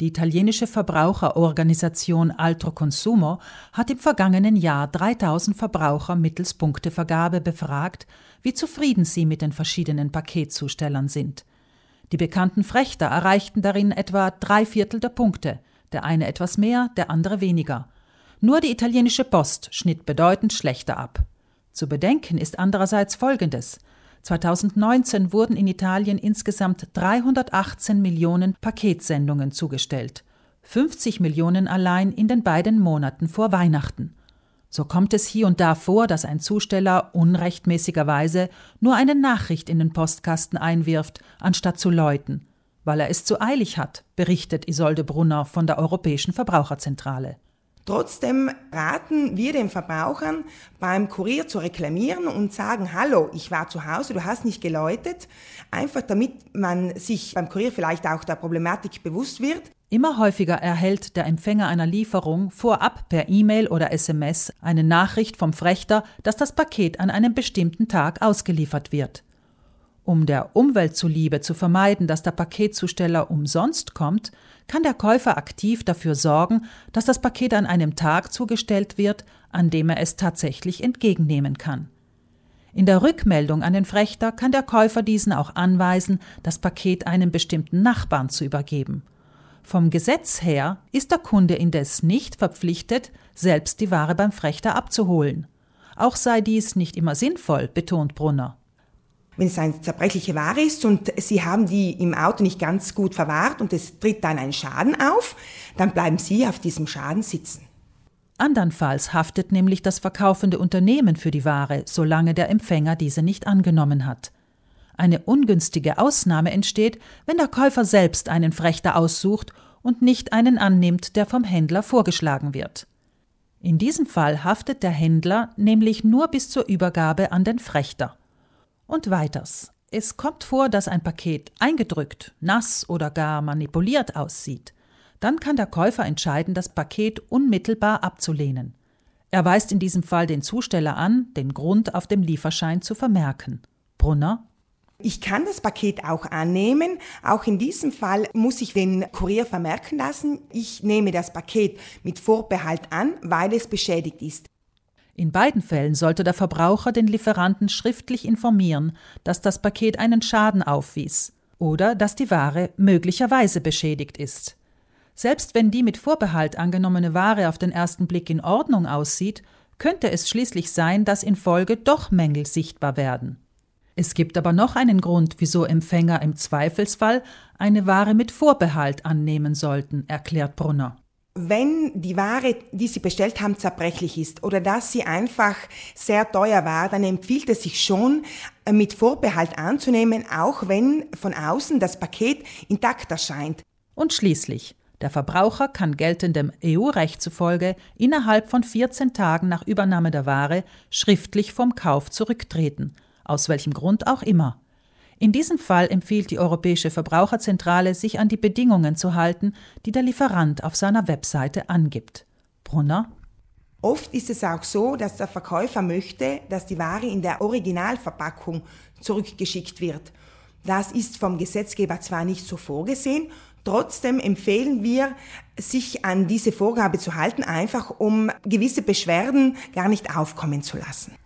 Die italienische Verbraucherorganisation Altro Consumo hat im vergangenen Jahr 3000 Verbraucher mittels Punktevergabe befragt, wie zufrieden sie mit den verschiedenen Paketzustellern sind. Die bekannten Frächter erreichten darin etwa drei Viertel der Punkte, der eine etwas mehr, der andere weniger. Nur die italienische Post schnitt bedeutend schlechter ab. Zu bedenken ist andererseits Folgendes. 2019 wurden in Italien insgesamt 318 Millionen Paketsendungen zugestellt, 50 Millionen allein in den beiden Monaten vor Weihnachten. So kommt es hier und da vor, dass ein Zusteller unrechtmäßigerweise nur eine Nachricht in den Postkasten einwirft, anstatt zu läuten, weil er es zu eilig hat, berichtet Isolde Brunner von der Europäischen Verbraucherzentrale. Trotzdem raten wir den Verbrauchern, beim Kurier zu reklamieren und sagen, hallo, ich war zu Hause, du hast nicht geläutet, einfach damit man sich beim Kurier vielleicht auch der Problematik bewusst wird. Immer häufiger erhält der Empfänger einer Lieferung vorab per E-Mail oder SMS eine Nachricht vom Frächter, dass das Paket an einem bestimmten Tag ausgeliefert wird. Um der Umwelt zuliebe zu vermeiden, dass der Paketzusteller umsonst kommt, kann der Käufer aktiv dafür sorgen, dass das Paket an einem Tag zugestellt wird, an dem er es tatsächlich entgegennehmen kann. In der Rückmeldung an den Frächter kann der Käufer diesen auch anweisen, das Paket einem bestimmten Nachbarn zu übergeben. Vom Gesetz her ist der Kunde indes nicht verpflichtet, selbst die Ware beim Frächter abzuholen. Auch sei dies nicht immer sinnvoll, betont Brunner wenn es eine zerbrechliche Ware ist und Sie haben die im Auto nicht ganz gut verwahrt und es tritt dann ein Schaden auf, dann bleiben Sie auf diesem Schaden sitzen. Andernfalls haftet nämlich das verkaufende Unternehmen für die Ware, solange der Empfänger diese nicht angenommen hat. Eine ungünstige Ausnahme entsteht, wenn der Käufer selbst einen Frächter aussucht und nicht einen annimmt, der vom Händler vorgeschlagen wird. In diesem Fall haftet der Händler nämlich nur bis zur Übergabe an den Frächter. Und weiters. Es kommt vor, dass ein Paket eingedrückt, nass oder gar manipuliert aussieht. Dann kann der Käufer entscheiden, das Paket unmittelbar abzulehnen. Er weist in diesem Fall den Zusteller an, den Grund auf dem Lieferschein zu vermerken. Brunner ich kann das Paket auch annehmen. Auch in diesem Fall muss ich den Kurier vermerken lassen, ich nehme das Paket mit Vorbehalt an, weil es beschädigt ist. In beiden Fällen sollte der Verbraucher den Lieferanten schriftlich informieren, dass das Paket einen Schaden aufwies oder dass die Ware möglicherweise beschädigt ist. Selbst wenn die mit Vorbehalt angenommene Ware auf den ersten Blick in Ordnung aussieht, könnte es schließlich sein, dass in Folge doch Mängel sichtbar werden. Es gibt aber noch einen Grund, wieso Empfänger im Zweifelsfall eine Ware mit Vorbehalt annehmen sollten, erklärt Brunner wenn die Ware, die Sie bestellt haben, zerbrechlich ist oder dass sie einfach sehr teuer war, dann empfiehlt es sich schon, äh, mit Vorbehalt anzunehmen, auch wenn von außen das Paket intakt erscheint. Und schließlich, der Verbraucher kann geltendem EU-Recht zufolge innerhalb von 14 Tagen nach Übernahme der Ware schriftlich vom Kauf zurücktreten, aus welchem Grund auch immer. In diesem Fall empfiehlt die Europäische Verbraucherzentrale, sich an die Bedingungen zu halten, die der Lieferant auf seiner Webseite angibt. Brunner Oft ist es auch so, dass der Verkäufer möchte, dass die Ware in der Originalverpackung zurückgeschickt wird. Das ist vom Gesetzgeber zwar nicht so vorgesehen, trotzdem empfehlen wir, sich an diese Vorgabe zu halten, einfach um gewisse Beschwerden gar nicht aufkommen zu lassen.